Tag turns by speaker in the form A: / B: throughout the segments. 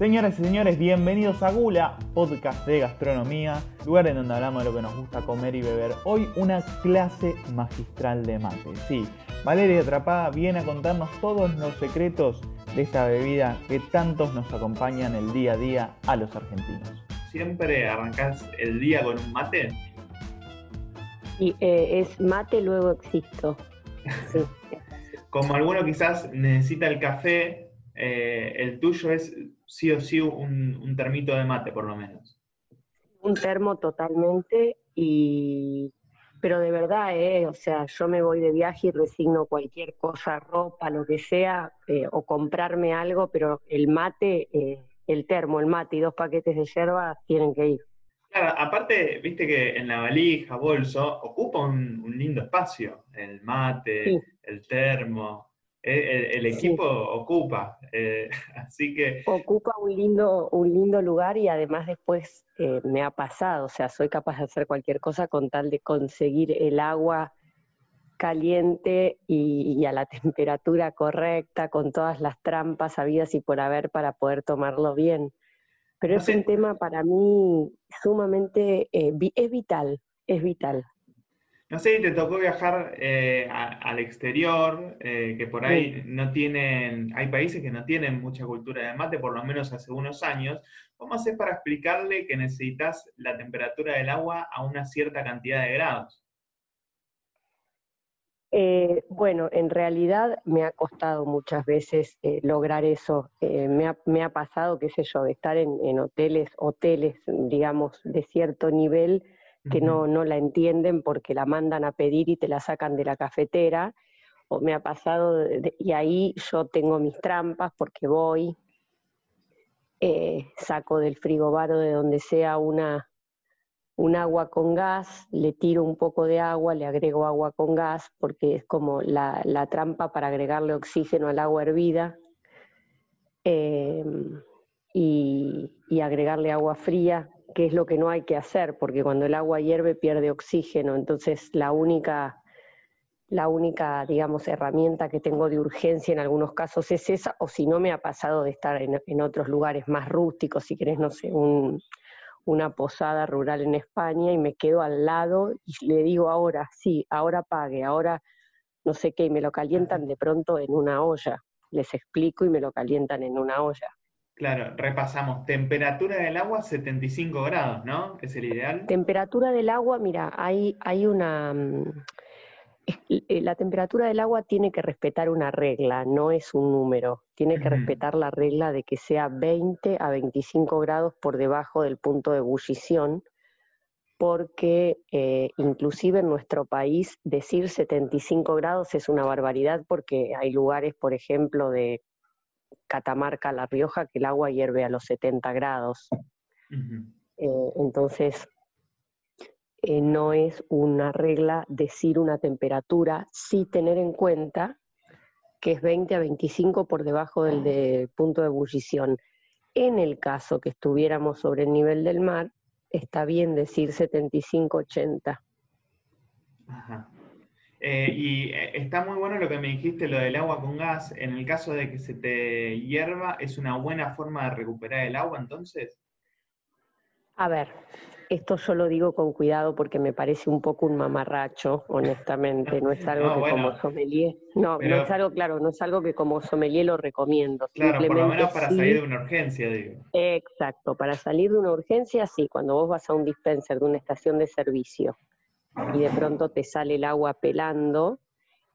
A: Señoras y señores, bienvenidos a Gula, podcast de gastronomía, lugar en donde hablamos de lo que nos gusta comer y beber. Hoy una clase magistral de mate. Sí, Valeria Atrapada viene a contarnos todos los secretos de esta bebida que tantos nos acompañan el día a día a los argentinos.
B: ¿Siempre arrancás el día con un mate?
C: Y eh, es mate, luego existo.
B: Como alguno quizás necesita el café, eh, el tuyo es sí o sí un, termito de mate, por lo menos.
C: Un termo totalmente, y pero de verdad, eh, o sea, yo me voy de viaje y resigno cualquier cosa, ropa, lo que sea, eh, o comprarme algo, pero el mate, eh, el termo, el mate y dos paquetes de yerba tienen que ir.
B: Claro, aparte, viste que en la valija, bolso, ocupa un, lindo espacio, el mate, el termo. Eh, el, equipo ocupa, eh, así que...
C: Ocupa un lindo, un lindo lugar y además después eh, me ha pasado, o sea, soy capaz de hacer cualquier cosa con tal de conseguir el agua caliente y, a la temperatura correcta, con todas las trampas habidas y por haber para poder tomarlo bien. Pero es un tema para mí sumamente, es vital, es vital.
B: No sé si te tocó viajar eh, al exterior, eh, que por ahí no tienen, hay países que no tienen mucha cultura de mate, por lo menos hace unos años. ¿Cómo haces para explicarle que necesitas la temperatura del agua a una cierta cantidad de grados?
C: Eh, bueno, en realidad me ha costado muchas veces lograr eso. Me ha, me, ha, pasado, qué sé yo, de estar en, en hoteles, hoteles, digamos, de cierto nivel que no, no la entienden porque la mandan a pedir y te la sacan de la cafetera, o me ha pasado, y ahí yo tengo mis trampas porque voy, eh, saco del frigobar o de donde sea una, un agua con gas, le tiro un poco de agua, le agrego agua con gas, porque es como la, trampa para agregarle oxígeno al agua hervida, em, y, y agregarle agua fría que es lo que no hay que hacer, porque cuando el agua hierve pierde oxígeno, entonces la única, la única, digamos, herramienta que tengo de urgencia en algunos casos es esa, o si no me ha pasado de estar en, otros lugares más rústicos, si querés, no sé, una posada rural en España y me quedo al lado y le digo ahora, sí, ahora pague, ahora no sé qué, y me lo calientan de pronto en una olla. Les explico y me lo calientan en una olla.
B: Claro, repasamos. Temperatura del agua 75 grados, ¿no? Es el ideal.
C: Temperatura del agua, mira, hay, hay una... Mm, eh, la temperatura del agua tiene que respetar una regla, no es un número. Tiene que respetar la regla de que sea 20 a 25 grados por debajo del punto de ebullición, porque eh, inclusive en nuestro país decir 75 grados es una barbaridad porque hay lugares, por ejemplo, de Catamarca, La Rioja, que el agua hierve a los 70 grados. Eh, entonces, eh, no es una regla decir una temperatura, sí tener en cuenta que es 20 a 25 por debajo del punto de ebullición. En el caso que estuviéramos sobre el nivel del mar, está bien decir 75-80.
B: Eh, y eh, está muy bueno lo que me dijiste, lo del agua con gas. En el caso de que se te hierva, ¿es una buena forma de recuperar el agua entonces?
C: A ver, esto yo lo digo con cuidado porque me parece un poco un mamarracho, honestamente. No es algo que como sommelier. No, no es algo, claro, no es algo que como sommelier lo recomiendo.
B: Claro, por lo menos para salir de una urgencia, digo.
C: Exacto, para salir de una urgencia, sí, cuando vos vas a un dispenser de una estación de servicio y de pronto te sale el agua pelando,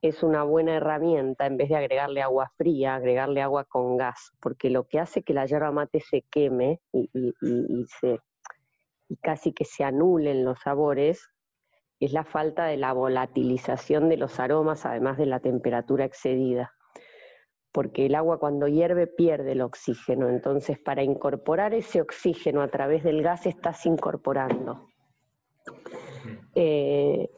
C: es una buena herramienta en vez de agregarle agua fría, agregarle agua con gas, porque lo que hace que la yerba mate se queme y, casi que se anulen los sabores es la falta de la volatilización de los aromas, además de la temperatura excedida. Porque el agua cuando hierve pierde el oxígeno, entonces para incorporar ese oxígeno a través del gas estás incorporando. Eh,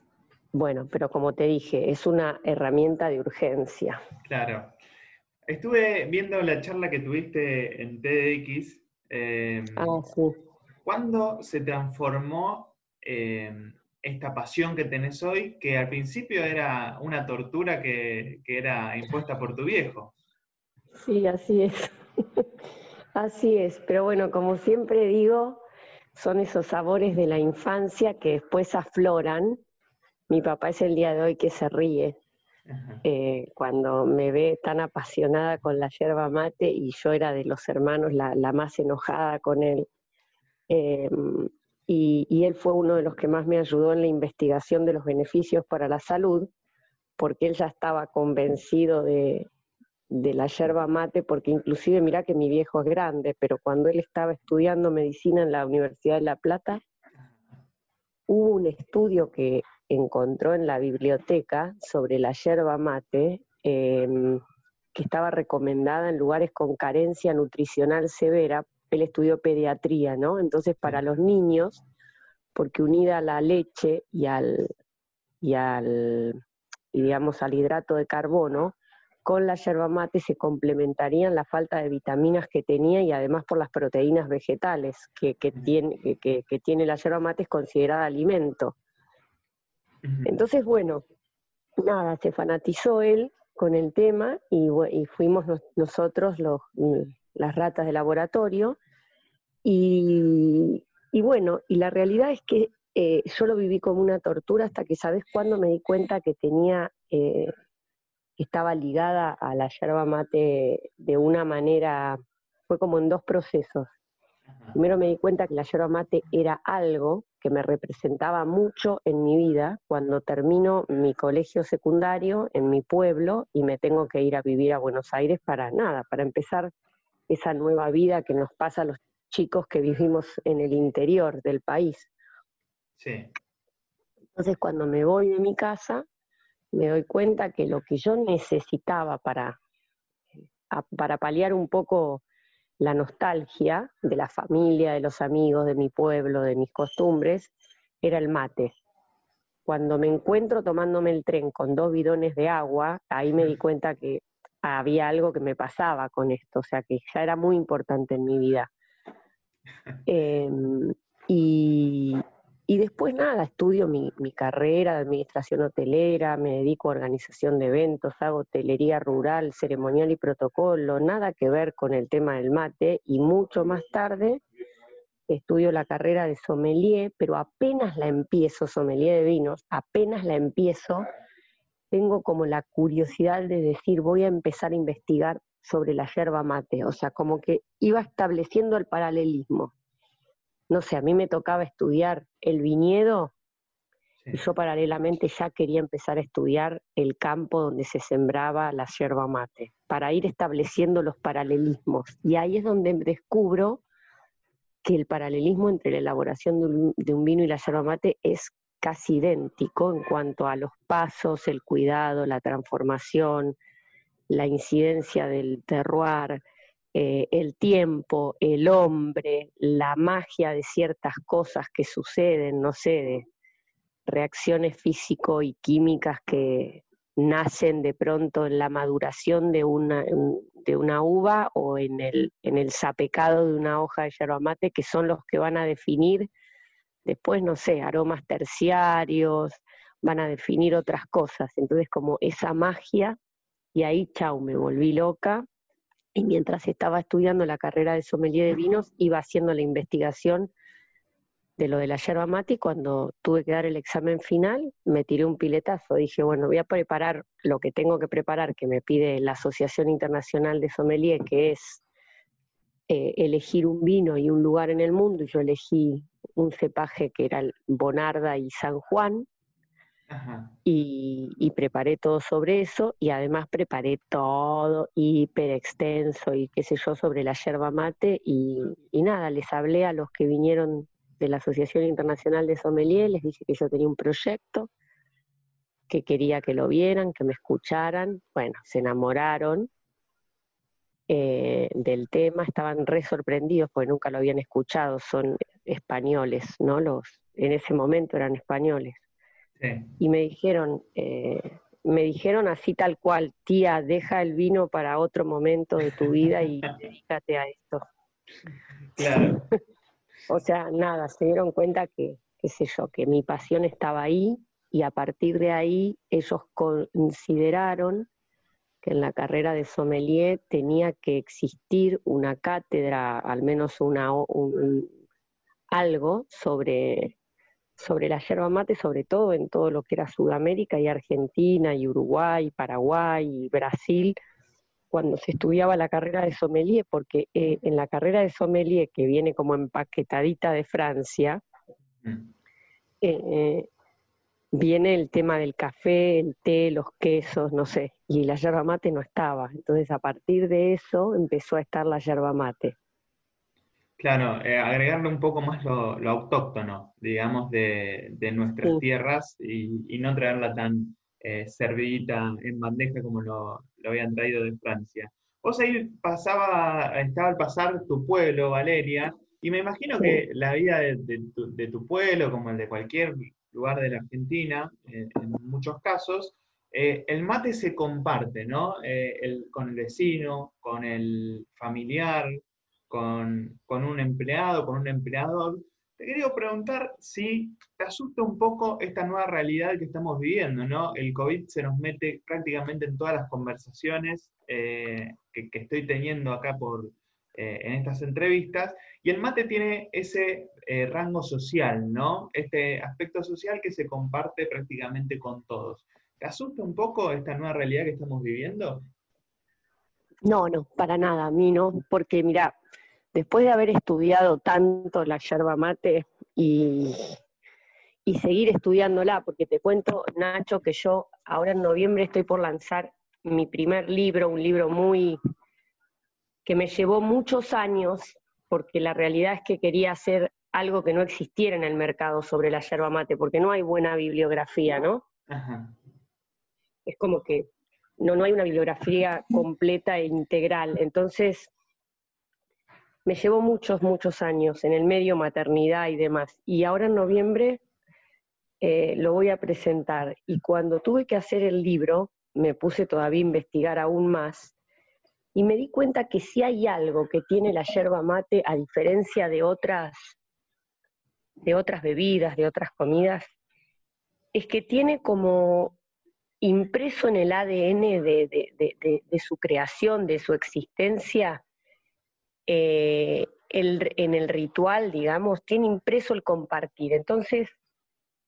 C: bueno, pero como te dije, es una herramienta de urgencia.
B: Claro. Estuve viendo la charla que tuviste en TDX. Em, ah, sí. ¿Cuándo se transformó em, esta pasión que tenés hoy, que al principio era una tortura que, que era impuesta por tu viejo?
C: Sí, así es. Así es, pero bueno, como siempre digo, son esos sabores de la infancia que después afloran. Mi papá es el día de hoy que se ríe eh, cuando me ve tan apasionada con la yerba mate y yo era de los hermanos la, más enojada con él. Em, y, él fue uno de los que más me ayudó en la investigación de los beneficios para la salud, porque él ya estaba convencido de, de la yerba mate, porque inclusive mira que mi viejo es grande, pero cuando él estaba estudiando medicina en la Universidad de La Plata, hubo un estudio que encontró en la biblioteca sobre la yerba mate, em, que estaba recomendada en lugares con carencia nutricional severa. Él estudió pediatría, ¿no? Entonces, para los niños, porque unida a la leche y al, y al digamos, al hidrato de carbono, con la yerba mate se complementarían la falta de vitaminas que tenía y además por las proteínas vegetales que, tiene, que, tiene la yerba mate es considerada alimento. Entonces, bueno, nada, se fanatizó él con el tema y, fuimos nosotros los, las ratas de laboratorio y, bueno, y la realidad es que eh, yo lo viví como una tortura hasta que, ¿sabes cuándo me di cuenta que tenía... Eh, estaba ligada a la yerba mate de una manera, fue como en dos procesos. Primero me di cuenta que la yerba mate era algo que me representaba mucho en mi vida cuando termino mi colegio secundario en mi pueblo y me tengo que ir a vivir a Buenos Aires para nada, para empezar esa nueva vida que nos pasa a los chicos que vivimos en el interior del país. Sí. Entonces cuando me voy de mi casa, me doy cuenta que lo que yo necesitaba para, para paliar un poco la nostalgia de la familia, de los amigos, de mi pueblo, de mis costumbres, era el mate. Cuando me encuentro tomándome el tren con dos bidones de agua, ahí me di cuenta que había algo que me pasaba con esto, o sea que ya era muy importante en mi vida. Em, y, y después nada, estudio mi, carrera de administración hotelera, me dedico a organización de eventos, hago hotelería rural, ceremonial y protocolo, nada que ver con el tema del mate. Y mucho más tarde estudio la carrera de sommelier, pero apenas la empiezo, sommelier de vinos, apenas la empiezo, tengo como la curiosidad de decir, voy a empezar a investigar sobre la yerba mate, o sea, como que iba estableciendo el paralelismo no sé, a mí me tocaba estudiar el viñedo y yo paralelamente ya quería empezar a estudiar el campo donde se sembraba la yerba mate, para ir estableciendo los paralelismos. Y ahí es donde descubro que el paralelismo entre la elaboración de un, de un vino y la yerba mate es casi idéntico en cuanto a los pasos, el cuidado, la transformación, la incidencia del terroir, eh, el tiempo, el hombre, la magia de ciertas cosas que suceden, no sé, de reacciones físico y químicas que nacen de pronto en la maduración de una, de una uva o en el, en el sapecado de una hoja de yerba mate, que son los que van a definir después, no sé, aromas terciarios, van a definir otras cosas. Entonces, como esa magia, y ahí, chau, me volví loca y mientras estaba estudiando la carrera de sommelier de vinos, iba haciendo la investigación de lo de la yerba mate cuando tuve que dar el examen final, me tiré un piletazo. Dije, bueno, voy a preparar lo que tengo que preparar, que me pide la Asociación Internacional de Sommelier, que es eh, elegir un vino y un lugar en el mundo. Y yo elegí un cepaje que era el Bonarda y San Juan, y, preparé todo sobre eso y además preparé todo hiper extenso y qué sé yo sobre la yerba mate y, nada, les hablé a los que vinieron de la Asociación Internacional de Sommelier, les dije que yo tenía un proyecto, que quería que lo vieran, que me escucharan, bueno, se enamoraron eh, del tema, estaban re sorprendidos porque nunca lo habían escuchado, son españoles, ¿no? Los, en ese momento eran españoles. Y me dijeron, eh, me dijeron así tal cual, tía, deja el vino para otro momento de tu vida y dedícate a esto. Claro. o sea, nada, se dieron cuenta que, qué sé yo, que mi pasión estaba ahí y a partir de ahí ellos consideraron que en la carrera de sommelier tenía que existir una cátedra, al menos una, algo sobre, sobre la yerba mate, sobre todo en todo lo que era Sudamérica y Argentina y Uruguay, Paraguay y Brasil, cuando se estudiaba la carrera de sommelier, porque eh, en la carrera de sommelier, que viene como empaquetadita de Francia, mm. eh, viene el tema del café, el té, los quesos, no sé, y la yerba mate no estaba. Entonces, a partir de eso empezó a estar la yerba mate.
B: Claro, eh, agregarle un poco más lo, autóctono, digamos, de, nuestras tierras y, no traerla tan eh, servidita en bandeja como lo, habían traído de Francia. Vos ahí pasaba, estaba al pasar tu pueblo, Valeria, y me imagino que la vida de, tu, pueblo, como el de cualquier lugar de la Argentina, eh, en muchos casos, eh, el mate se comparte, ¿no? Eh, con el vecino, con el familiar, con, un empleado, con un empleador. Te quería preguntar si te asusta un poco esta nueva realidad que estamos viviendo, ¿no? El COVID se nos mete prácticamente en todas las conversaciones que, estoy teniendo acá por, en estas entrevistas, y el mate tiene ese eh, rango social, ¿no? Este aspecto social que se comparte prácticamente con todos. ¿Te asusta un poco esta nueva realidad que estamos viviendo?
C: No, no, para nada, a mí no, porque mira, después de haber estudiado tanto la yerba mate y, y seguir estudiándola, porque te cuento, Nacho, que yo ahora en noviembre estoy por lanzar mi primer libro, un libro muy que me llevó muchos años porque la realidad es que quería hacer algo que no existiera en el mercado sobre la yerba mate, porque no hay buena bibliografía, ¿no? Es como que no, no hay una bibliografía completa e integral. Entonces, me llevó muchos, muchos años en el medio maternidad y demás. Y ahora en noviembre eh, lo voy a presentar. Y cuando tuve que hacer el libro, me puse todavía a investigar aún más y me di cuenta que si hay algo que tiene la yerba mate, a diferencia de otras, de otras bebidas, de otras comidas, es que tiene como impreso en el ADN de, su creación, de su existencia, eh, en el ritual, digamos, tiene impreso el compartir. Entonces,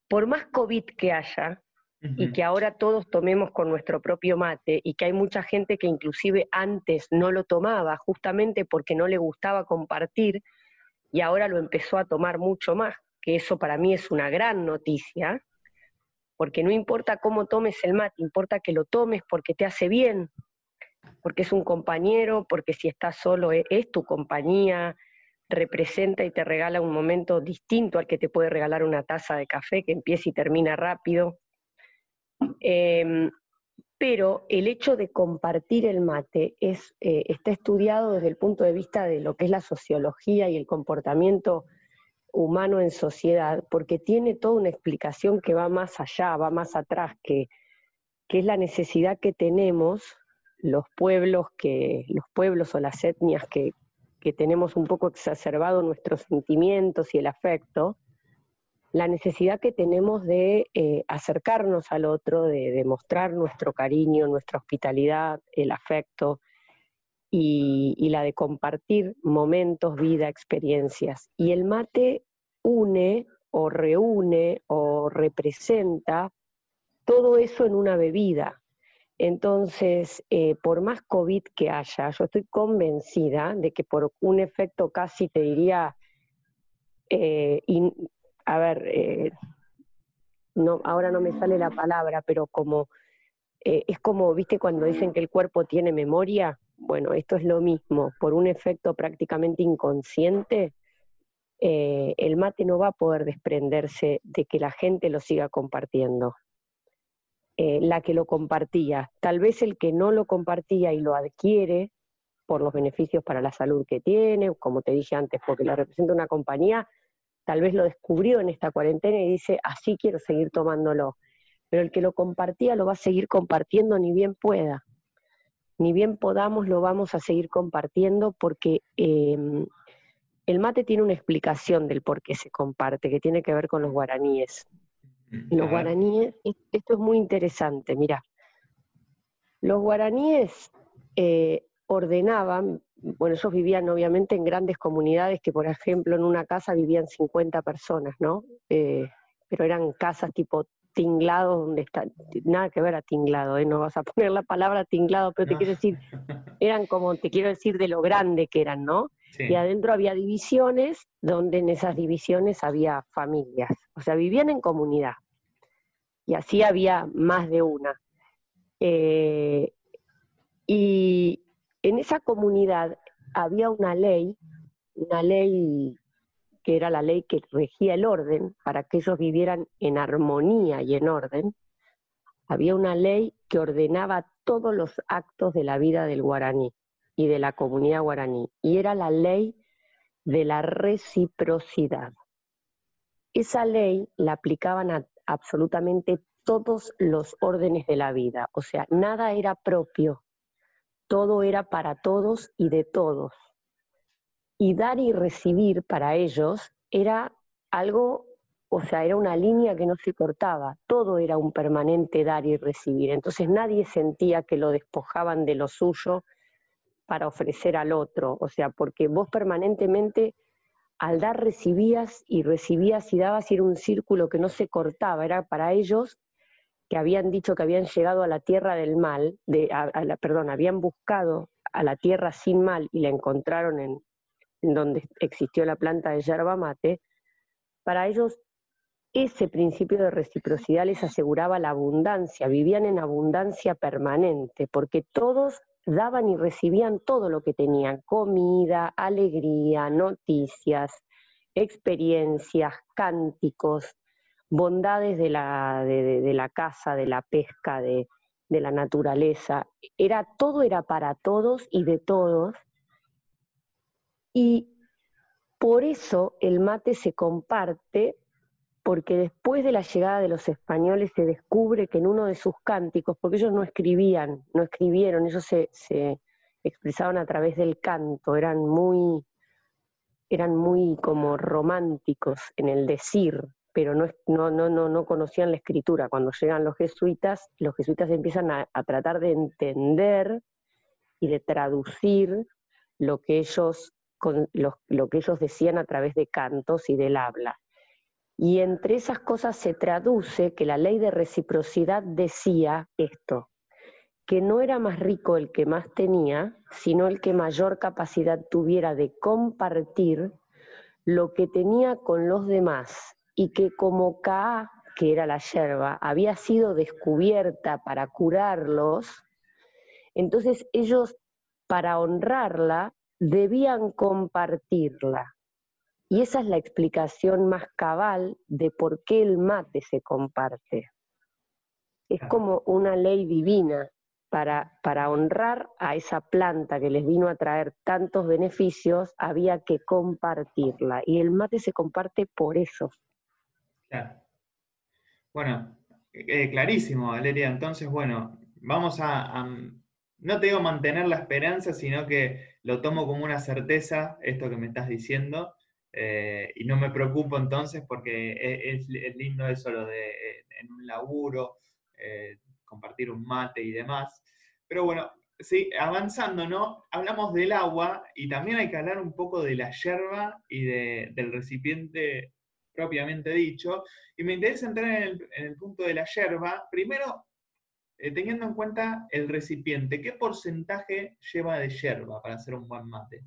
C: por más COVID que haya, y que ahora todos tomemos con nuestro propio mate y que hay mucha gente que inclusive antes no lo tomaba justamente porque no le gustaba compartir y ahora lo empezó a tomar mucho más, que eso para mí es una gran noticia, porque no importa cómo tomes el mate, importa que lo tomes porque te hace bien, porque es un compañero, porque si estás solo e, es, tu compañía, representa y te regala un momento distinto al que te puede regalar una taza de café que empieza y termina rápido. Em, pero el hecho de compartir el mate es, eh, está estudiado desde el punto de vista de lo que es la sociología y el comportamiento humano en sociedad, porque tiene toda una explicación que va más allá, va más atrás, que, es la necesidad que tenemos los pueblos, que, los pueblos o las etnias que, que tenemos un poco exacerbado nuestros sentimientos y el afecto, la necesidad que tenemos de eh, acercarnos al otro, de demostrar nuestro cariño, nuestra hospitalidad, el afecto y, la de compartir momentos, vida, experiencias. Y el mate une o reúne o representa todo eso en una bebida. Entonces, eh, por más COVID que haya, yo estoy convencida de que por un efecto casi, te diría, eh, a ver, eh, no, ahora no me sale la palabra, pero como es como, viste, cuando dicen que el cuerpo tiene memoria, bueno, esto es lo mismo, por un efecto prácticamente inconsciente, el mate no va a poder desprenderse de que la gente lo siga compartiendo. La que lo compartía, tal vez el que no lo compartía y lo adquiere por los beneficios para la salud que tiene, como te dije antes, porque lo representa una compañía, tal vez lo descubrió en esta cuarentena y dice, así quiero seguir tomándolo. Pero el que lo compartía lo va a seguir compartiendo ni bien pueda. Ni bien podamos, lo vamos a seguir compartiendo porque em, el mate tiene una explicación del por qué se comparte, que tiene que ver con los guaraníes. Los guaraníes, esto es muy interesante, mira. Los guaraníes eh, ordenaban, bueno, ellos vivían obviamente en grandes comunidades que, por ejemplo, en una casa vivían 50 personas, ¿no? Eh, pero eran casas tipo tinglado, donde está, nada que ver a tinglado, ¿eh? no vas a poner la palabra tinglado, pero te quiero decir, eran como, te quiero decir de lo grande que eran, ¿no? Y adentro había divisiones, donde en esas divisiones había familias, o sea, vivían en comunidad. Y así había más de una. Eh, y en esa comunidad había una ley, una ley que era la ley que regía el orden, para que ellos vivieran en armonía y en orden, había una ley que ordenaba todos los actos de la vida del guaraní y de la comunidad guaraní, y era la ley de la reciprocidad. Esa ley la aplicaban a absolutamente todos los órdenes de la vida, o sea, nada era propio, todo era para todos y de todos y dar y recibir para ellos era algo, o sea, era una línea que no se cortaba, todo era un permanente dar y recibir, entonces nadie sentía que lo despojaban de lo suyo para ofrecer al otro, o sea, porque vos permanentemente al dar recibías y recibías y dabas y un círculo que no se cortaba, era para ellos que habían dicho que habían llegado a la tierra del mal, de, perdón, habían buscado a la tierra sin mal y la encontraron en, en donde existió la planta de yerba mate, para ellos ese principio de reciprocidad les aseguraba la abundancia, vivían en abundancia permanente, porque todos daban y recibían todo lo que tenían, comida, alegría, noticias, experiencias, cánticos, bondades de la, de, la casa, de la pesca, de, de la naturaleza. Era, todo era para todos y de todos, y por eso el mate se comparte, porque después de la llegada de los españoles se descubre que en uno de sus cánticos, porque ellos no escribían, no escribieron, ellos se, expresaban a través del canto, eran muy, eran muy como románticos en el decir, pero no, no, no, no, conocían la escritura. Cuando llegan los jesuitas, los jesuitas empiezan a, tratar de entender y de traducir lo que ellos con lo, que ellos decían a través de cantos y del habla. Y entre esas cosas se traduce que la ley de reciprocidad decía esto, que no era más rico el que más tenía, sino el que mayor capacidad tuviera de compartir lo que tenía con los demás, y que como Ka, que era la yerba, había sido descubierta para curarlos, entonces ellos, para honrarla, debían compartirla. Y esa es la explicación más cabal de por qué el mate se comparte. Es como una ley divina para, para honrar a esa planta que les vino a traer tantos beneficios, había que compartirla. Y el mate se comparte por eso.
B: Claro. Bueno, eh, clarísimo, Valeria. Entonces, bueno, vamos a, no te digo mantener la esperanza, sino que lo tomo como una certeza, esto que me estás diciendo, eh, y no me preocupo entonces porque es, lindo eso lo de eh, en un laburo, eh, compartir un mate y demás. Pero bueno, sí, avanzando, ¿no? Hablamos del agua y también hay que hablar un poco de la yerba y del recipiente propiamente dicho. Y me interesa entrar en el, punto de la yerba. Primero, teniendo en cuenta el recipiente, ¿qué porcentaje lleva de yerba para hacer un buen mate?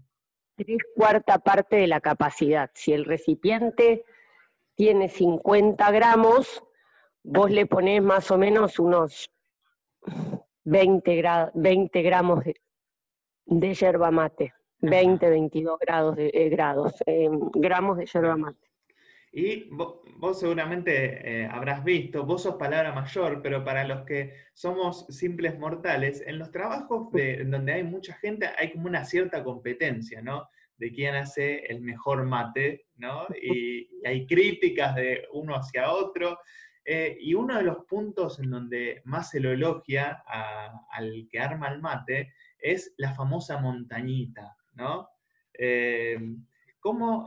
C: Tres cuarta parte de la capacidad. Si el recipiente tiene 50 gramos, vos le ponés más o menos unos 20, 20 gramos de, yerba mate. 20, 22 grados de, eh, grados, eh, gramos de yerba mate.
B: Y vos, seguramente eh, habrás visto, vos sos palabra mayor, pero para los que somos simples mortales, en los trabajos de, donde hay mucha gente hay como una cierta competencia, ¿no? De quién hace el mejor mate, ¿no? Y, hay críticas de uno hacia otro. Eh, y uno de los puntos en donde más se lo elogia al que arma el mate es la famosa montañita, ¿no? Eh, ¿cómo,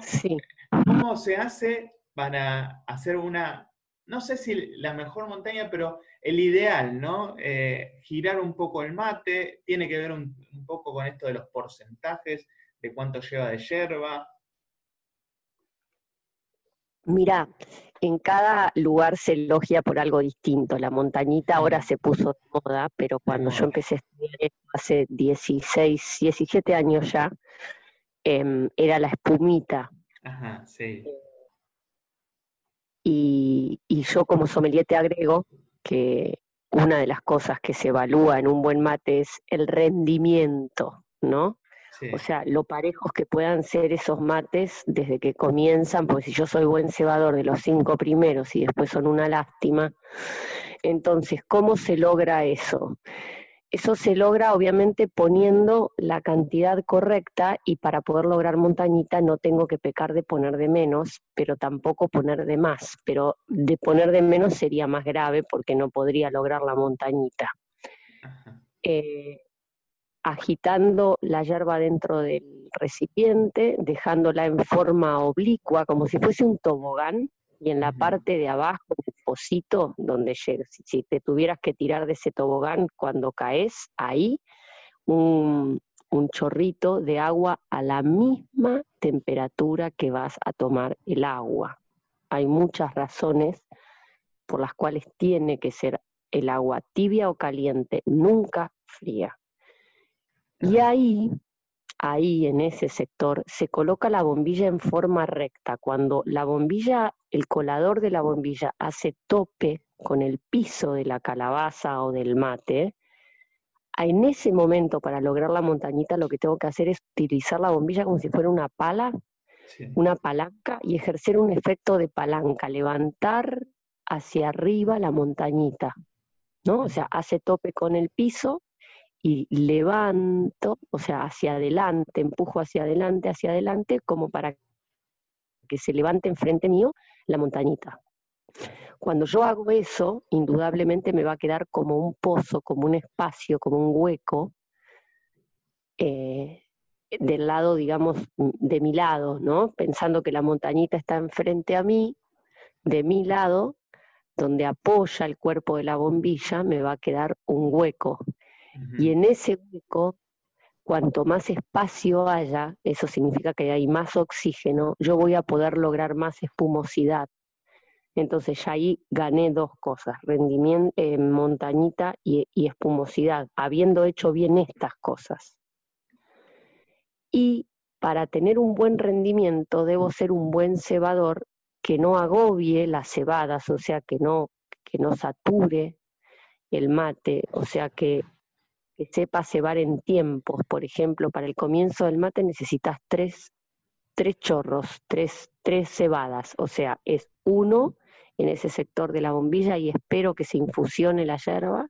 B: ¿Cómo se hace para hacer una no sé si la mejor montaña, pero el ideal, ¿no? Eh, girar un poco el mate, tiene que ver un, poco con esto de los porcentajes, de cuánto lleva de yerba.
C: Mira, en cada lugar se elogia por algo distinto. La montañita ahora se puso de moda, pero cuando yo empecé a estudiar hace 16, 17 años ya, em, era la espumita.
B: Ajá, sí.
C: Y, yo como sommelier te agrego que una de las cosas que se evalúa en un buen mate es el rendimiento, ¿no? O sea, lo parejos que puedan ser esos mates desde que comienzan, porque si yo soy buen cebador de los cinco primeros y después son una lástima, entonces, ¿cómo se logra eso? Eso se logra obviamente poniendo la cantidad correcta y para poder lograr montañita no tengo que pecar de poner de menos, pero tampoco poner de más. Pero de poner de menos sería más grave porque no podría lograr la montañita. Eh, agitando la hierba dentro del recipiente, dejándola en forma oblicua, como si fuese un tobogán, y en la parte de abajo, el pocito, donde llegas, si, te tuvieras que tirar de ese tobogán cuando caes, ahí un, un chorrito de agua a la misma temperatura que vas a tomar el agua. Hay muchas razones por las cuales tiene que ser el agua tibia o caliente, nunca fría. Y ahí ahí en ese sector se coloca la bombilla en forma recta. Cuando la bombilla, el colador de la bombilla hace tope con el piso de la calabaza o del mate, en ese momento para lograr la montañita lo que tengo que hacer es utilizar la bombilla como si fuera una pala, una palanca y ejercer un efecto de palanca, levantar hacia arriba la montañita, ¿no? O sea, hace tope con el piso y levanto, o sea, hacia adelante, empujo hacia adelante, hacia adelante, como para que se levante enfrente mío la montañita. Cuando yo hago eso, indudablemente me va a quedar como un pozo, como un espacio, como un hueco, eh, del lado, digamos, de mi lado, ¿no? Pensando que la montañita está enfrente a mí, de mi lado, donde apoya el cuerpo de la bombilla, me va a quedar un hueco. Y en ese hueco, cuanto más espacio haya, eso significa que hay más oxígeno, yo voy a poder lograr más espumosidad. Entonces ya ahí gané dos cosas, rendimiento, eh, montañita y, y espumosidad, habiendo hecho bien estas cosas. Y para tener un buen rendimiento debo ser un buen cebador que no agobie las cebadas, o sea, que no, que no sature el mate, o sea, que que sepa cebar en tiempos. Por ejemplo, para el comienzo del mate necesitas tres, tres chorros, tres, tres cebadas, o sea, es uno en ese sector de la bombilla y espero que se infusione la hierba.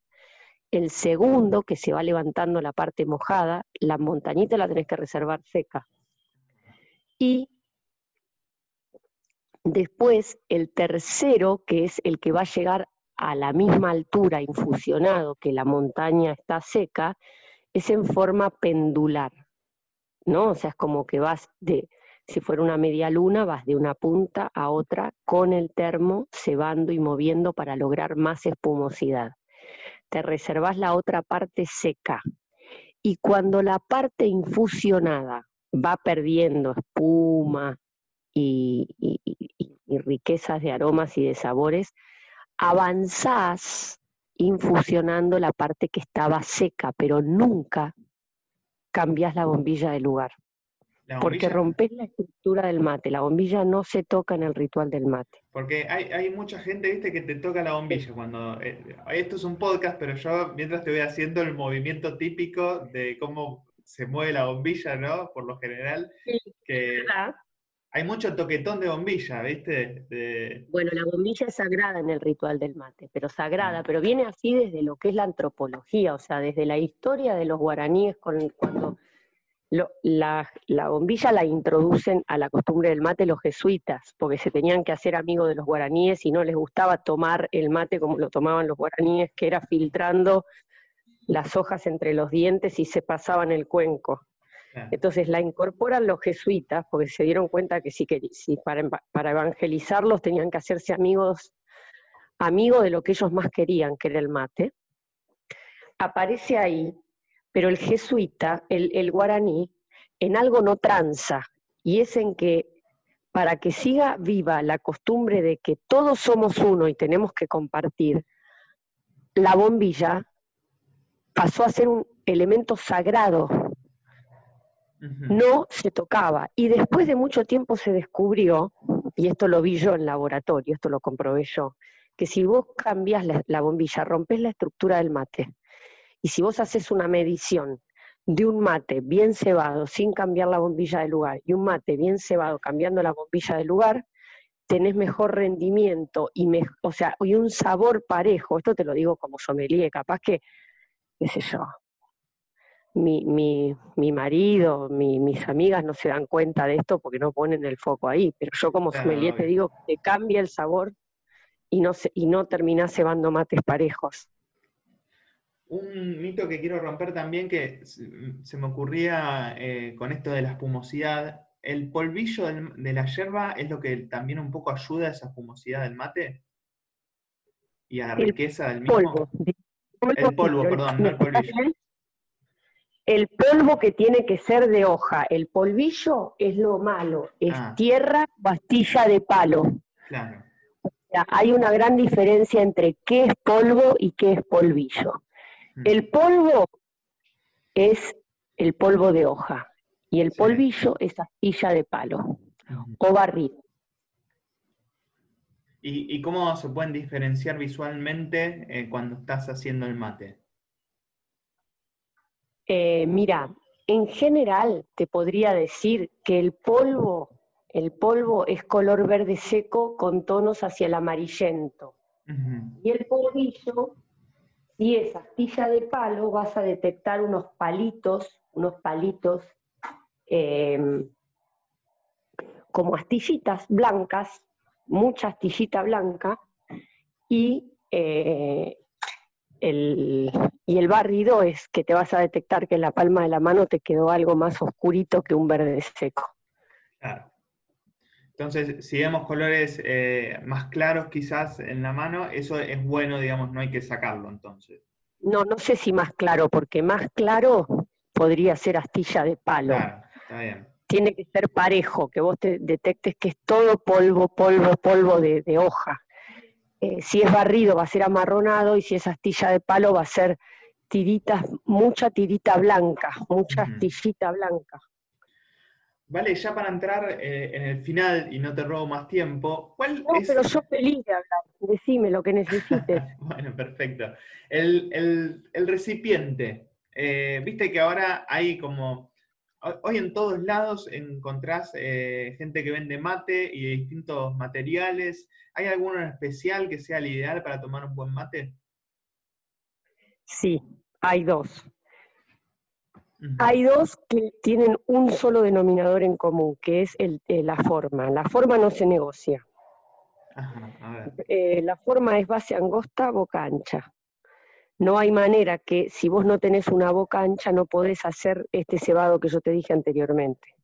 C: El segundo, que se va levantando la parte mojada, la montañita la tenés que reservar seca. Y después el tercero, que es el que va a llegar a la misma altura infusionado que la montaña está seca, es en forma pendular, ¿no? O sea, es como que vas de, si fuera una media luna, vas de una punta a otra con el termo cebando y moviendo para lograr más espumosidad. Te reservas la otra parte seca. Y cuando la parte infusionada va perdiendo espuma y riquezas de aromas y de sabores, avanzás infusionando la parte que estaba seca, pero nunca cambias la bombilla de lugar. Porque rompes la estructura del mate. La bombilla no se toca en el ritual del mate.
B: Porque hay, mucha gente, viste, que te toca la bombilla. Cuando eh, Esto es un podcast, pero yo mientras te voy haciendo el movimiento típico de cómo se mueve la bombilla, ¿no? Por lo general. que, hay mucho toquetón de bombilla, ¿viste?
C: Bueno, la bombilla es sagrada en el ritual del mate, pero sagrada, mm. pero viene así desde lo que es la antropología, o sea, desde la historia de los guaraníes, con, cuando la, bombilla la introducen a la costumbre del mate los jesuitas, porque se tenían que hacer amigos de los guaraníes y no les gustaba tomar el mate como lo tomaban los guaraníes, que era filtrando las hojas entre los dientes y se pasaban el cuenco. Entonces la incorporan los jesuitas porque se dieron cuenta que sí, que para, para evangelizarlos tenían que hacerse amigos amigo de lo que ellos más querían, que era el mate, aparece ahí, pero el jesuita, el guaraní, en algo no tranza, y es en que para que siga viva la costumbre de que todos somos uno y tenemos que compartir, la bombilla pasó a ser un elemento sagrado. No se tocaba. Y después de mucho tiempo se descubrió, y esto lo vi yo en laboratorio, esto lo comprobé yo, que si vos cambias la, bombilla, rompes la estructura del mate, y si vos haces una medición de un mate bien cebado sin cambiar la bombilla de lugar y un mate bien cebado cambiando la bombilla de lugar, tenés mejor rendimiento y, o sea, y un sabor parejo. Esto te lo digo como sommelier, capaz que, qué sé yo, mi, mi, mi marido, mis amigas no se dan cuenta de esto porque no ponen el foco ahí, pero yo como sommelier te digo que cambia el sabor y no, se, y no terminás cebando mates parejos.
B: Un mito que quiero romper también que se me ocurría eh, con esto de la espumosidad, ¿el polvillo de la yerba es lo que también un poco ayuda a esa espumosidad del mate? ¿Y a la riqueza del mismo?
C: Polvo.
B: El polvo, perdón, no el polvillo.
C: El polvo que tiene que ser de hoja, el polvillo es lo malo, es ah. tierra, pastilla de palo. Claro. hay una gran diferencia entre qué es polvo y qué es polvillo. El polvo es el polvo de hoja y el polvillo es astilla de palo o barril.
B: ¿Y, cómo se pueden diferenciar visualmente eh, cuando estás haciendo el mate?
C: Eh, mira, en general te podría decir que el polvo, el polvo es color verde seco con tonos hacia el amarillento. Y el polvillo si es astilla de palo, vas a detectar unos palitos, unos palitos eh, como astillitas blancas, mucha astillita blanca, y, eh, el, y el barrido es que te vas a detectar que en la palma de la mano te quedó algo más oscurito que un verde seco.
B: Claro. Entonces, si vemos colores eh, más claros quizás en la mano, eso es bueno, digamos, no hay que sacarlo entonces.
C: No, no sé si más claro, porque más claro podría ser astilla de palo. Claro, está bien. Tiene que ser parejo, que vos te detectes que es todo polvo, polvo, polvo de, hoja. Eh, si es barrido va a ser amarronado y si es astilla de palo va a ser tiritas, mucha tirita blanca, mucha astillita blanca.
B: Vale, ya para entrar eh, en el final y no te robo más tiempo, ¿cuál
C: no, pero yo feliz de hablar, decime lo que necesites.
B: bueno, perfecto. El, recipiente, eh, viste que ahora hay como, hoy en todos lados encontrás eh, gente que vende mate y distintos materiales. ¿Hay alguno en especial que sea el ideal para tomar un buen mate?
C: Sí, hay dos. Hay dos que tienen un solo denominador en común, que es el, eh, la forma. La forma no se negocia. Eh, la forma es base angosta, boca ancha. No hay manera que si vos no tenés una boca ancha no podés hacer este cebado que yo te dije anteriormente.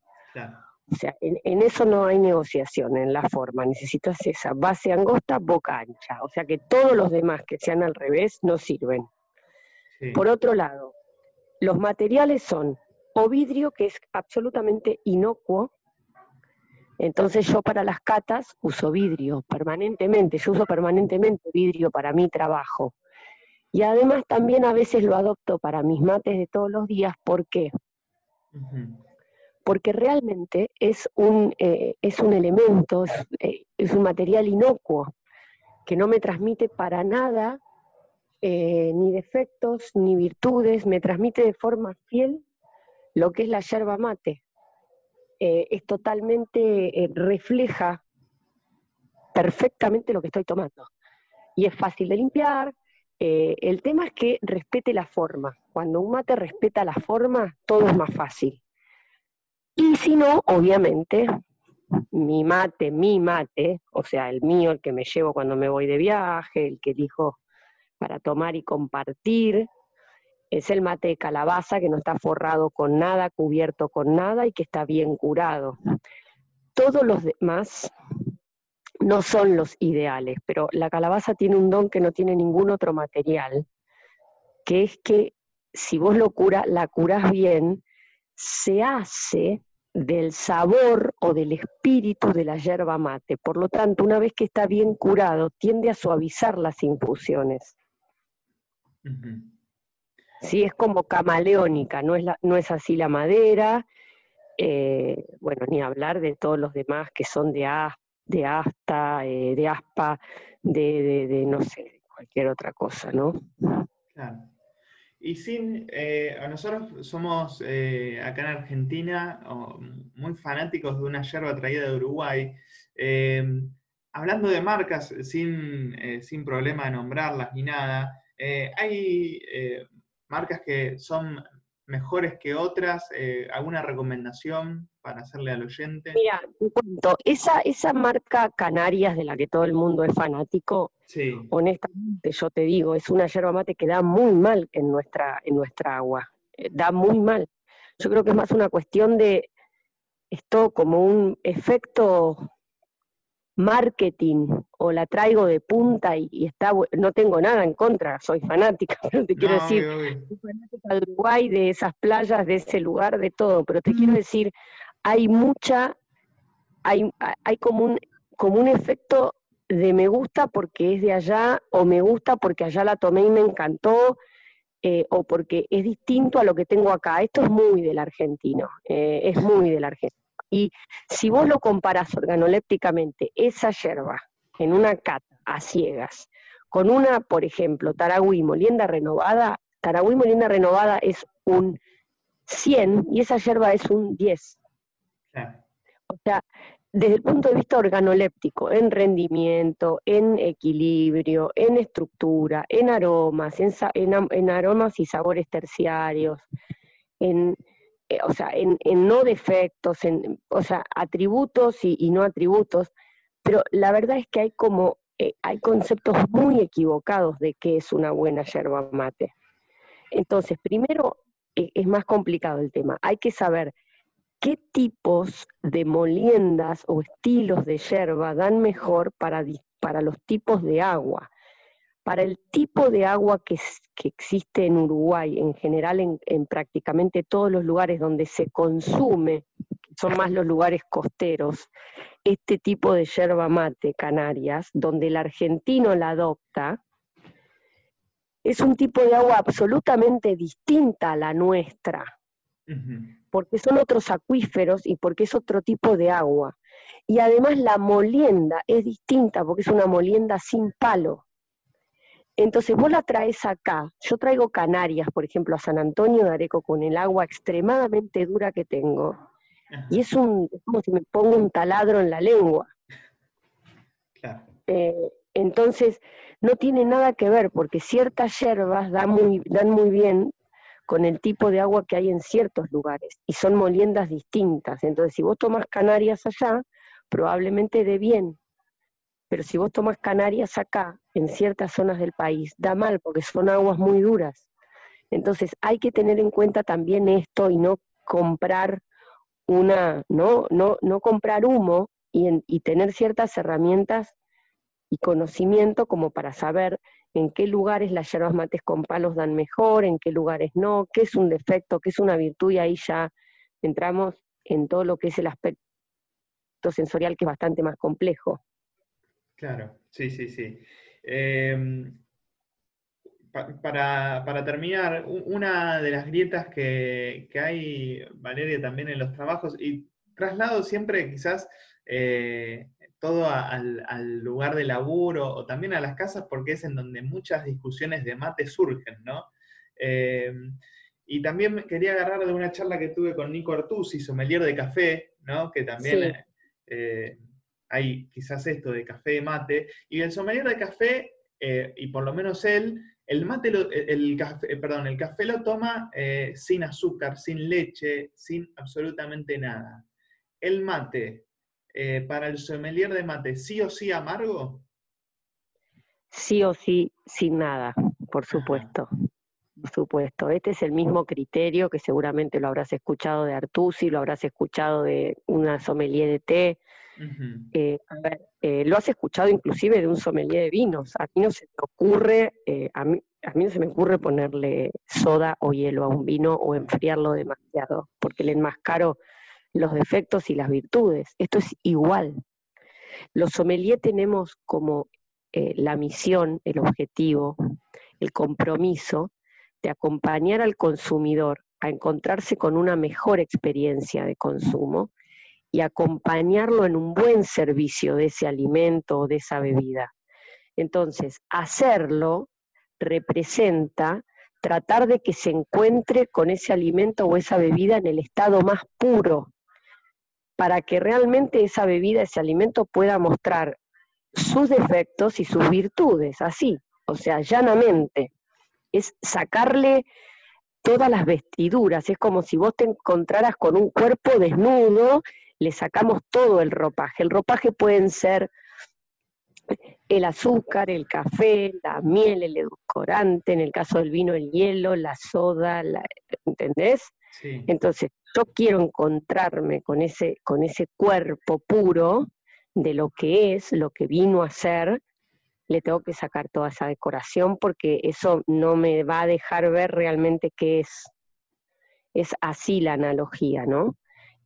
C: O sea, en, eso no hay negociación en la forma. Necesitas esa base angosta, boca ancha. O sea que todos los demás que sean al revés no sirven. Por otro lado, los materiales son o vidrio, que es absolutamente inocuo, entonces yo para las catas uso vidrio permanentemente, yo uso permanentemente vidrio para mi trabajo. Y además también a veces lo adopto para mis mates de todos los días, ¿por qué? Porque realmente es un, eh, es un elemento, eh, es un material inocuo, que no me transmite para nada eh, ni defectos ni virtudes, me transmite de forma fiel lo que es la yerba mate. Es totalmente, refleja perfectamente lo que estoy tomando. Y es fácil de limpiar. El tema es que respete la forma. Cuando un mate respeta la forma, todo es más fácil. Y si no, obviamente, mi mate, mi mate, o sea, el mío, el que me llevo cuando me voy de viaje, el que elijo para tomar y compartir. Es el mate de calabaza que no está forrado con nada, cubierto con nada y que está bien curado. Todos los demás no son los ideales, pero la calabaza tiene un don que no tiene ningún otro material, que es que si vos lo cura, la curás bien, se hace del sabor o del espíritu de la yerba mate. Por lo tanto, una vez que está bien curado, tiende a suavizar las infusiones. Sí, es como camaleónica, no es, no es así la madera, eh, bueno, ni hablar de todos los demás que son de, de asta, eh, de aspa, de, no sé, cualquier otra cosa, ¿no?
B: Claro. Y sin, eh, nosotros somos acá en Argentina muy fanáticos de una yerba traída de Uruguay. hablando de marcas, sin, sin problema de nombrarlas ni nada, hay marcas que son mejores que otras? Eh, ¿Alguna recomendación para hacerle al oyente?
C: Mira, te cuento, esa, esa marca Canarias de la que todo el mundo es fanático, honestamente yo te digo, es una yerba mate que da muy mal en nuestra, en nuestra agua, eh, da muy mal. Yo creo que es más una cuestión de esto como un efecto marketing o la traigo de punta y, está no tengo nada en contra, soy fanática, pero te quiero decir, soy fanática de Uruguay, de esas playas, de ese lugar, de todo, pero te quiero decir, hay mucha, hay, hay como un, como un efecto de me gusta porque es de allá, o me gusta porque allá la tomé y me encantó, eh, o porque es distinto a lo que tengo acá. Esto es muy del argentino, eh, es muy del argentino. Y si vos lo comparás organolépticamente, esa yerba en una cata a ciegas, con una, por ejemplo, Taragüí molienda renovada, Taragüí molienda renovada es un 100 y esa yerba es un 10. O sea, desde el punto de vista organoléptico, en rendimiento, en equilibrio, en estructura, en aromas, en aromas y sabores terciarios, en, eh, o sea, en, no defectos, en, o sea, atributos y, no atributos, pero la verdad es que hay como, eh, hay conceptos muy equivocados de qué es una buena yerba mate. Entonces, primero, eh, es más complicado el tema, hay que saber qué tipos de moliendas o estilos de yerba dan mejor para, para los tipos de agua para el tipo de agua que, existe en Uruguay, en general en, prácticamente todos los lugares donde se consume, son más los lugares costeros, este tipo de yerba mate canarias, donde el argentino la adopta, es un tipo de agua absolutamente distinta a la nuestra, porque son otros acuíferos y porque es otro tipo de agua. Y además la molienda es distinta porque es una molienda sin palo. Entonces vos la traes acá, yo traigo Canarias, por ejemplo, a San Antonio de Areco con el agua extremadamente dura que tengo, y es, un, como si me pongo un taladro en la lengua. Eh, entonces, no tiene nada que ver, porque ciertas hierbas dan muy, dan muy bien con el tipo de agua que hay en ciertos lugares, y son moliendas distintas. Entonces, si vos tomas Canarias allá, probablemente dé bien, pero si vos tomas Canarias acá, en ciertas zonas del país, da mal porque son aguas muy duras. Entonces hay que tener en cuenta también esto y no comprar una, no, no, no comprar humo y, tener ciertas herramientas y conocimiento como para saber en qué lugares las hierbas mates con palos dan mejor, en qué lugares no, qué es un defecto, qué es una virtud, y ahí ya entramos en todo lo que es el aspecto sensorial que es bastante más complejo.
B: Claro, sí, sí, sí. Em, para, terminar, una de las grietas que, hay, Valeria, también en los trabajos, y traslado siempre quizás eh, todo al, lugar de laburo o también a las casas, porque es en donde muchas discusiones de mate surgen, ¿no? Em, y también quería agarrar de una charla que tuve con Nico Artusi, sommelier de café, ¿no? Que también... Eh, hay quizás esto de café, y mate, y el sommelier de café, eh, y por lo menos él, el mate, el, café, perdón, el café lo toma eh, sin azúcar, sin leche, sin absolutamente nada. El mate, eh, para el sommelier de mate, ¿sí o sí amargo?
C: Sí o sí, sin nada, por supuesto. Por supuesto, este es el mismo criterio que seguramente lo habrás escuchado de Artusi, lo habrás escuchado de una sommelier de té, Eh, a ver, eh, lo has escuchado inclusive de un sommelier de vinos. A mí no se me ocurre, eh, a, mí, a mí no se me ocurre ponerle soda o hielo a un vino o enfriarlo demasiado, porque le enmascaro los defectos y las virtudes. Esto es igual. Los sommeliers tenemos como la misión, el objetivo, el compromiso de acompañar al consumidor a encontrarse con una mejor experiencia de consumo y acompañarlo en un buen servicio de ese alimento o de esa bebida. Entonces, hacerlo representa tratar de que se encuentre con ese alimento o esa bebida en el estado más puro, para que realmente esa bebida, ese alimento pueda mostrar sus defectos y sus virtudes, así, o sea, llanamente. Es sacarle todas las vestiduras, es como si vos te encontraras con un cuerpo desnudo le sacamos todo el ropaje. El ropaje pueden ser el azúcar, el café, la miel, el edulcorante, en el caso del vino el hielo, la soda, ¿entendés? Entonces, yo quiero encontrarme con ese, con ese cuerpo puro de lo que es, lo que vino a ser, le tengo que sacar toda esa decoración porque eso no me va a dejar ver realmente qué es. Es así la analogía, ¿no?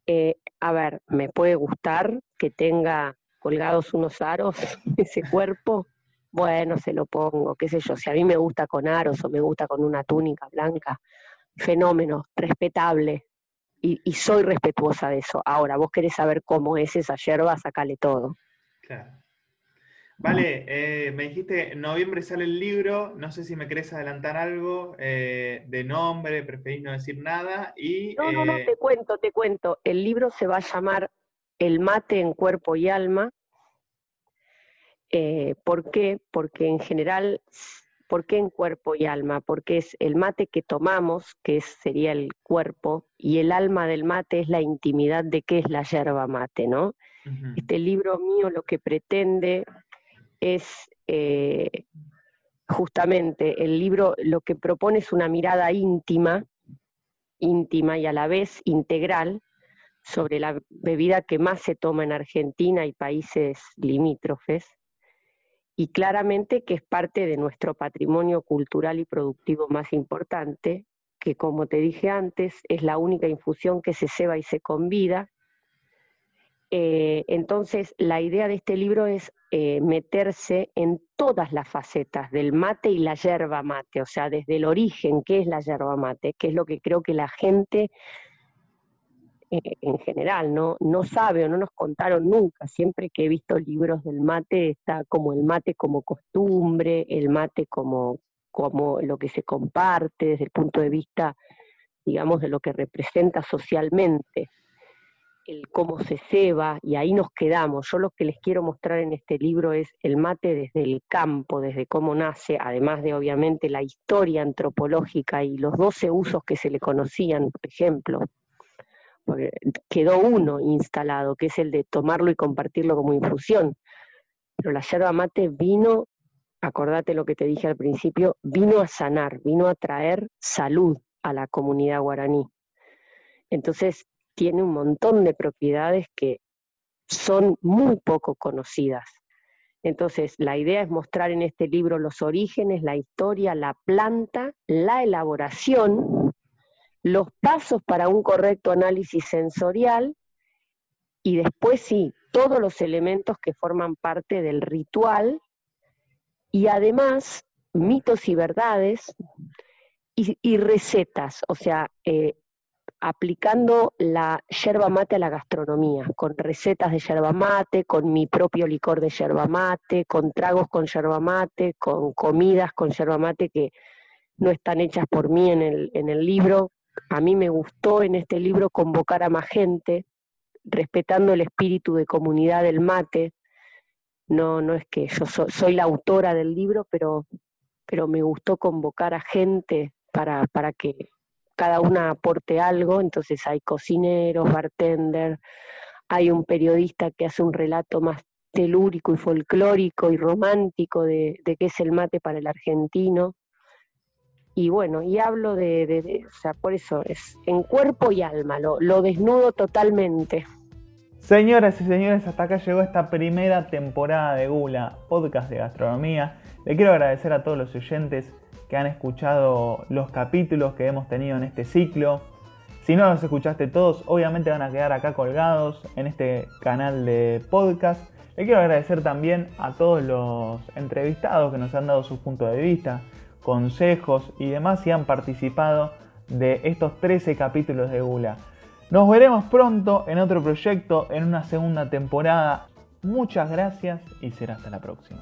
C: Eh, a ver, me puede gustar que tenga colgados unos aros ese cuerpo, bueno, se lo pongo, qué sé yo, si a mí me gusta con aros o me gusta con una túnica blanca, fenómeno, respetable, y, soy respetuosa de eso. Ahora, vos querés saber cómo es esa yerba, sacale todo. Claro.
B: Vale, eh, me dijiste, en noviembre sale el libro, no sé si me querés adelantar algo eh, de nombre, preferís no decir nada. Y,
C: no, no, no, eh, te cuento, te cuento. El libro se va a llamar El mate en cuerpo y alma. ¿Por qué? Porque en general, ¿por qué en cuerpo y alma? Porque es el mate que tomamos, que sería el cuerpo, y el alma del mate es la intimidad de qué es la yerba mate, ¿no? Este libro mío lo que pretende es eh, justamente el libro lo que propone es una mirada íntima, íntima y a la vez integral sobre la bebida que más se toma en Argentina y países limítrofes, y claramente que es parte de nuestro patrimonio cultural y productivo más importante, que como te dije antes, es la única infusión que se ceba y se convida, eh, entonces, la idea de este libro es eh, meterse en todas las facetas del mate y la yerba mate, o sea, desde el origen, qué es la yerba mate, que es lo que creo que la gente eh, en general no, no sabe o no nos contaron nunca. Siempre que he visto libros del mate está como el mate como costumbre, el mate como, como lo que se comparte desde el punto de vista, digamos, de lo que representa socialmente el cómo se ceba, y ahí nos quedamos. Yo lo que les quiero mostrar en este libro es el mate desde el campo, desde cómo nace, además de obviamente la historia antropológica y los 12 usos que se le conocían, por ejemplo. quedó uno instalado, que es el de tomarlo y compartirlo como infusión. Pero la yerba mate vino, acordate lo que te dije al principio, vino a sanar, vino a traer salud a la comunidad guaraní. Entonces, tiene un montón de propiedades que son muy poco conocidas. Entonces, la idea es mostrar en este libro los orígenes, la historia, la planta, la elaboración, los pasos para un correcto análisis sensorial y después sí, todos los elementos que forman parte del ritual y además mitos y verdades y, recetas, o sea, eh, aplicando la yerba mate a la gastronomía, con recetas de yerba mate, con mi propio licor de yerba mate, con tragos con yerba mate, con comidas con yerba mate que no están hechas por mí en el, en el libro. A mí me gustó en este libro convocar a más gente, respetando el espíritu de comunidad del mate. No, no es que yo soy la autora del libro, pero, pero me gustó convocar a gente para, para que cada una aporte algo, entonces hay cocineros, bartender, hay un periodista que hace un relato más telúrico y folclórico y romántico de, qué es el mate para el argentino. Y bueno, y hablo de, o sea, por eso es en cuerpo y alma, lo, lo desnudo totalmente.
B: Señoras y señores, hasta acá llegó esta primera temporada de Gula, podcast de gastronomía. Le quiero agradecer a todos los oyentes que han escuchado los capítulos que hemos tenido en este ciclo. Si no los escuchaste todos, obviamente van a quedar acá colgados en este canal de podcast. Le quiero agradecer también a todos los entrevistados que nos han dado su punto de vista, consejos y demás y han participado de estos 13 capítulos de Gula. Nos veremos pronto en otro proyecto, en una segunda temporada. Muchas gracias y será hasta la próxima.